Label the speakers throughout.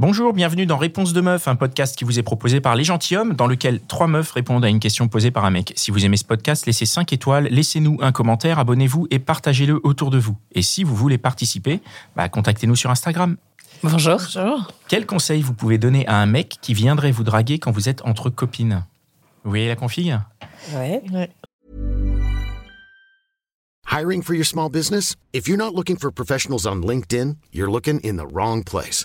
Speaker 1: Bonjour, bienvenue dans Réponse de Meuf, un podcast qui vous est proposé par Les Gentilhommes, dans lequel trois meufs répondent à une question posée par un mec. Si vous aimez ce podcast, laissez 5 étoiles, laissez-nous un commentaire, abonnez-vous et partagez-le autour de vous. Et si vous voulez participer, bah, contactez-nous sur Instagram.
Speaker 2: Bonjour.
Speaker 3: Bonjour.
Speaker 1: Quel conseil vous pouvez donner à un mec qui viendrait vous draguer quand vous êtes entre copines? Vous voyez la config?
Speaker 2: Ouais.
Speaker 3: Ouais.
Speaker 4: Hiring for your small business? If you're not looking for professionals on LinkedIn, you're looking in the wrong place.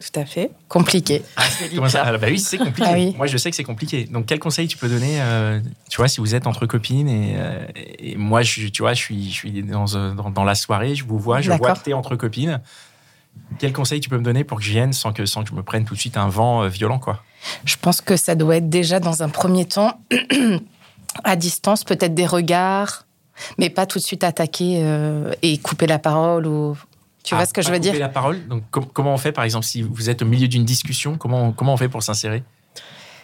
Speaker 2: Tout à fait. Compliqué.
Speaker 1: Comment ça Ah, bah oui, c'est compliqué.
Speaker 2: Ah oui.
Speaker 1: Moi, je sais que c'est compliqué. Donc, quel conseil tu peux donner, euh, tu vois, si vous êtes entre copines et, euh, et moi, je, tu vois, je suis, je suis dans, euh, dans, dans la soirée, je vous vois, je vois que t'es entre copines. Quel conseil tu peux me donner pour que je vienne sans que, sans que je me prenne tout de suite un vent violent, quoi?
Speaker 2: Je pense que ça doit être déjà dans un premier temps à distance, peut-être des regards, mais pas tout de suite attaquer euh, et couper la parole ou. Tu vois ce que je veux dire
Speaker 1: la parole. Donc, com- comment on fait, par exemple, si vous êtes au milieu d'une discussion, comment, comment on fait pour s'insérer?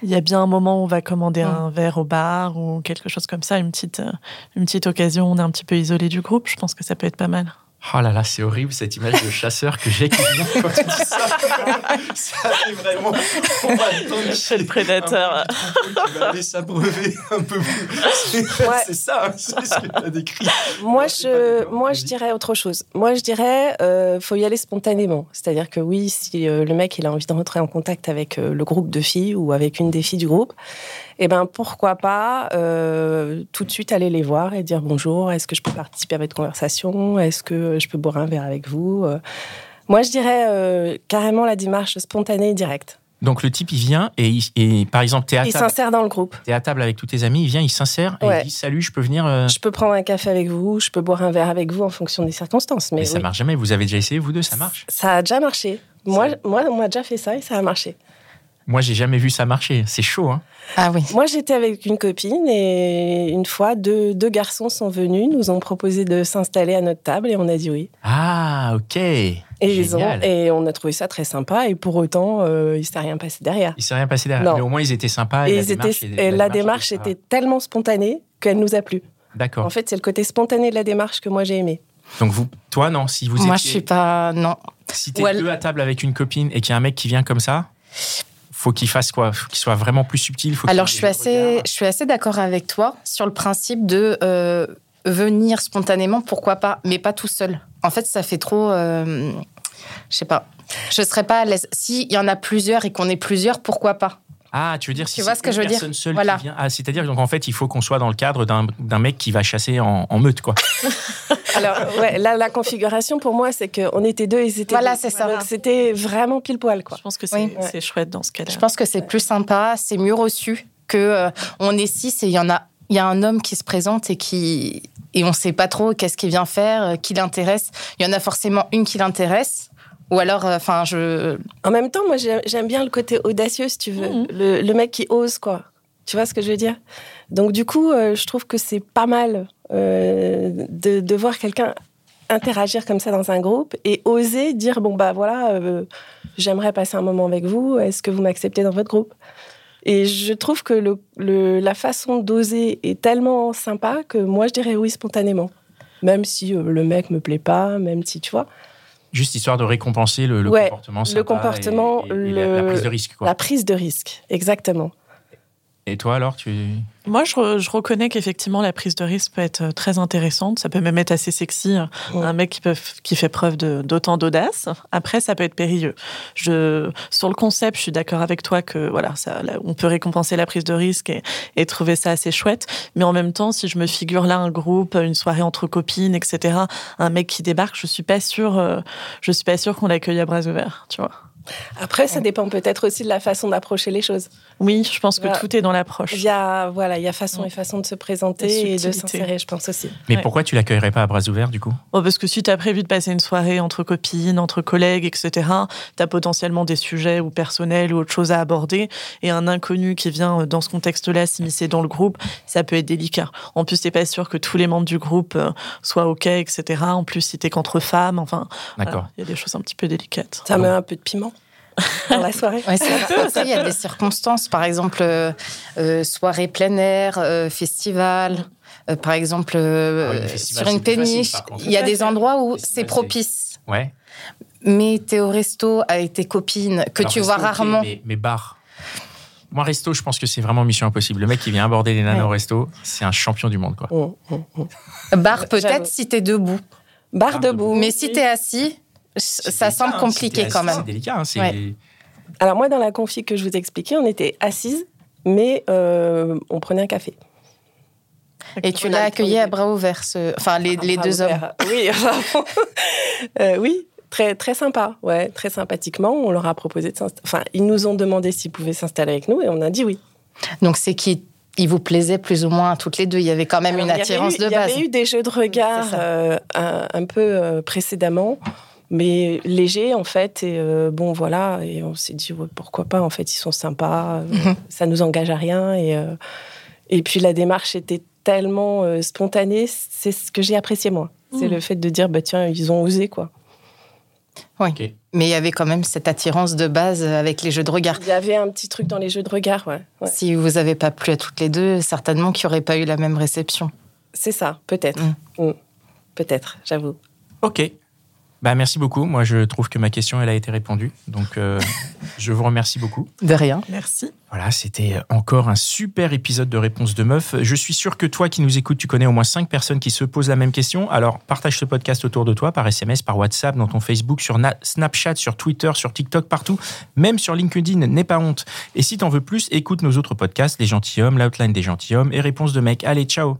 Speaker 3: Il y a bien un moment où on va commander
Speaker 2: Mm.
Speaker 3: un verre au bar ou quelque chose comme ça, une petite, euh, une petite occasion, on est un petit peu isolé du groupe. Je pense que ça peut être pas mal.
Speaker 1: Oh là là, c'est horrible cette image de chasseur que j'ai qui vient quand tu dis ça. ça fait vraiment. On va attendre
Speaker 3: C'est le prédateur.
Speaker 1: qui va aller s'abreuver un peu plus. C'est
Speaker 5: Ouais.
Speaker 1: c'est ça, c'est ce que tu as décrit.
Speaker 5: Moi, je, moi, je dirais autre chose. Moi, je dirais, euh, faut y aller spontanément. C'est-à-dire que oui, si euh, le mec il a envie de rentrer en contact avec euh, le groupe de filles ou avec une des filles du groupe, eh ben pourquoi pas euh, tout de suite aller les voir et dire bonjour. Est-ce que je peux participer à votre conversation? Est-ce que je peux boire un verre avec vous Euh, Moi, je dirais euh, carrément la démarche spontanée et directe.
Speaker 1: Donc le type il vient et, il- et par exemple t'es à,
Speaker 5: Il
Speaker 1: table,
Speaker 5: s'insère dans le groupe.
Speaker 1: t'es à table avec tous tes amis, il vient, il s'insère et
Speaker 5: Ouais.
Speaker 1: il dit salut, je peux venir. euh,
Speaker 5: Je peux prendre un café avec vous, je peux boire un verre avec vous en fonction des circonstances. Mais,
Speaker 1: Mais ça
Speaker 5: oui.
Speaker 1: marche jamais. Vous avez déjà essayé vous deux, ça marche
Speaker 5: Ça a déjà marché. Moi, moi, on m'a déjà fait ça et ça a marché.
Speaker 1: Moi j'ai jamais vu ça marcher. C'est chaud, hein
Speaker 2: Ah oui.
Speaker 5: Moi, j'étais avec une copine et une fois, deux, deux garçons sont venus, nous ont proposé de s'installer à notre table et on a dit oui.
Speaker 1: Ah ok.
Speaker 5: Et, ils ont, et on a trouvé ça très sympa et pour autant, euh, il s'est rien passé derrière.
Speaker 1: Il s'est rien passé derrière.
Speaker 5: Non.
Speaker 1: Mais au moins ils étaient sympas. Et,
Speaker 5: et
Speaker 1: la
Speaker 5: ils étaient-
Speaker 1: démarche,
Speaker 5: et la démarche
Speaker 1: était
Speaker 5: était tellement spontanée qu'elle nous a plu.
Speaker 1: D'accord.
Speaker 5: En fait, c'est le côté spontané de la démarche que moi j'ai aimé.
Speaker 1: Donc vous, toi non, si vous
Speaker 2: Moi,
Speaker 1: étiez,
Speaker 2: je suis pas. Non.
Speaker 1: si t'es
Speaker 2: Ou elle-
Speaker 1: deux à table avec une copine et qu'il y a un mec qui vient comme ça, faut qu'il fasse quoi? Faut qu'il soit vraiment plus subtil. Faut
Speaker 2: Alors, je suis assez,
Speaker 1: regards.
Speaker 2: je suis assez d'accord avec toi sur le principe de euh, venir spontanément, pourquoi pas, mais pas tout seul. En fait, ça fait trop. euh, je sais pas. Je serais pas à l'aise. S'il y en a plusieurs et qu'on est plusieurs, pourquoi pas?
Speaker 1: Ah, tu veux dire si
Speaker 2: Tu vois ce que je veux dire
Speaker 1: seule
Speaker 2: Voilà.
Speaker 1: qui vient. Ah, c'est-à-dire donc en fait il faut qu'on soit dans le cadre d'un d'un mec qui va chasser en, en meute quoi.
Speaker 5: Alors, ouais, là, la configuration pour moi, c'est qu'on était deux et ils étaient
Speaker 2: Voilà, c'est ça.
Speaker 5: Donc, c'était vraiment pile poil, quoi.
Speaker 3: Je pense que c'est
Speaker 2: Oui.
Speaker 3: chouette dans ce cas-là.
Speaker 2: Je pense que c'est plus sympa, c'est mieux reçu que euh, on est six et il y en a, il y a un homme qui se présente et qui et on sait pas trop qu'est-ce qu'il vient faire, euh, qui l'intéresse. Il y en a forcément une qui l'intéresse, ou alors, euh, enfin, je
Speaker 5: En même temps, moi, j'ai- j'aime bien le côté audacieux, si tu veux.
Speaker 3: Mhm.
Speaker 5: le, le mec qui ose, quoi. Tu vois ce que je veux dire? Donc, du coup, euh, je trouve que c'est pas mal euh, de, de voir quelqu'un interagir comme ça dans un groupe et oser dire bon, bah voilà, euh, j'aimerais passer un moment avec vous, est-ce que vous m'acceptez dans votre groupe? Et je trouve que le, le- la façon d'oser est tellement sympa que moi, je dirais oui spontanément. Même si euh, le mec me plaît pas, même si, tu vois.
Speaker 1: Juste histoire de récompenser le, le
Speaker 5: Ouais,
Speaker 1: comportement.
Speaker 5: le comportement,
Speaker 1: et, et- et la, la
Speaker 5: le-
Speaker 1: prise de risque quoi.
Speaker 5: La prise de risque, exactement.
Speaker 1: Et toi alors tu
Speaker 3: Moi, je, je reconnais qu'effectivement, la prise de risque peut être euh, très intéressante. Ça peut même être assez sexy. hein.
Speaker 5: Ouais.
Speaker 3: Un mec qui, peut, qui fait preuve d'autant d'audace. Après, ça peut être périlleux. Je, sur le concept, je suis d'accord avec toi que voilà, ça, là, on peut récompenser la prise de risque et, et trouver ça assez chouette. Mais en même temps, si je me figure là un groupe, une soirée entre copines, etc., un mec qui débarque, je suis pas sûre, euh, je suis pas sûre qu'on l'accueille à bras ouverts. Tu vois.
Speaker 5: Après, ça dépend peut-être aussi de la façon d'approcher les choses.
Speaker 3: Oui, je pense que
Speaker 5: Voilà.
Speaker 3: tout est dans l'approche.
Speaker 5: Il y a, voilà, il y a façon et façon de se présenter et de s'insérer, je pense aussi.
Speaker 1: Mais
Speaker 3: Ouais.
Speaker 1: pourquoi tu l'accueillerais pas à bras ouverts du coup?
Speaker 3: Oh, parce que si tu as prévu de passer une soirée entre copines, entre collègues, etc., tu as potentiellement des sujets ou personnels ou autre chose à aborder. Et un inconnu qui vient euh, dans ce contexte-là s'immiscer dans le groupe, ça peut être délicat. En plus, t'es pas sûr que tous les membres du groupe euh, soient OK, etc. En plus, si t'es qu'entre femmes, enfin, voilà, il y a des choses un petit peu délicates.
Speaker 5: Ça met un peu de piment dans la soirée.
Speaker 2: Ouais, c'est après, il y a des circonstances, par exemple, euh, euh, soirée plein air, euh, festival. euh, par exemple, euh,
Speaker 1: Ah festival,
Speaker 2: sur une péniche, il y a des endroits où c'est propice.
Speaker 1: Ouais.
Speaker 2: Mais t'es au resto avec tes copines que
Speaker 1: Alors,
Speaker 2: tu
Speaker 1: resto,
Speaker 2: vois rarement.
Speaker 1: mais, mais bar. Moi, resto, je pense que c'est vraiment mission impossible. Le mec qui vient aborder les nanas
Speaker 2: Ouais.
Speaker 1: au resto, c'est un champion du monde, quoi.
Speaker 2: Bar peut-être si t'es debout.
Speaker 5: Bar
Speaker 1: Bar
Speaker 5: debout.
Speaker 2: Mais si t'es assis, ça
Speaker 1: délicat,
Speaker 2: semble
Speaker 1: hein,
Speaker 2: compliqué quand même.
Speaker 1: C'est délicat. hein,
Speaker 2: Ouais.
Speaker 5: Alors moi, dans la config que je vous ai expliqué, on était assises, mais euh, on prenait un café.
Speaker 2: Et tu l'as
Speaker 5: a
Speaker 2: accueilli à bras ouverts, ce- enfin les, les deux hommes.
Speaker 5: Oui, euh, oui, très très sympa, ouais, très sympathiquement. On leur a proposé de s'installer. Enfin, ils nous ont demandé s'ils pouvaient s'installer avec nous et on a dit oui.
Speaker 2: Donc c'est qui il vous plaisait plus ou moins toutes les deux. Il y avait quand même
Speaker 5: Alors,
Speaker 2: une attirance
Speaker 5: eu-
Speaker 2: de
Speaker 5: Il y
Speaker 2: base.
Speaker 5: avait eu des jeux de regard euh, un, un peu euh, précédemment, mais légers en fait. Et euh, bon, voilà. Et on s'est dit ouais, pourquoi pas. En fait, ils sont sympas. euh,
Speaker 2: Mhm.
Speaker 5: ça nous engage à rien. Et euh, et puis la démarche était tellement euh, spontanée. C'est ce que j'ai apprécié moi. C'est
Speaker 3: Mhm.
Speaker 5: le fait de dire bah tiens, ils ont osé quoi.
Speaker 1: Ok.
Speaker 2: Mais il y avait quand même cette attirance de base avec les jeux de regard.
Speaker 5: Il y avait un petit truc dans les jeux de regard, ouais. ouais.
Speaker 2: Si vous n'avez pas plu à toutes les deux, certainement qu'il n'y aurait pas eu la même réception.
Speaker 5: C'est ça, peut-être.
Speaker 2: Mm.
Speaker 5: Mm. Peut-être, j'avoue.
Speaker 1: Ok. Bah, merci beaucoup. Moi, je trouve que ma question, elle a été répondue. Donc, euh, je vous remercie beaucoup.
Speaker 2: De rien.
Speaker 3: Merci.
Speaker 1: Voilà, c'était encore un super épisode de Réponse de Meuf. Je suis sûr que toi qui nous écoutes, tu connais au moins cinq personnes qui se posent la même question. Alors, partage ce podcast autour de toi par SMS, par WhatsApp, dans ton Facebook, sur Na- Snapchat, sur Twitter, sur TikTok, partout. Même sur LinkedIn, n'aie pas honte. Et si t'en veux plus, écoute nos autres podcasts, Les Gentilhommes, L'Outline des Gentilhommes et Réponse de Mec. Allez, ciao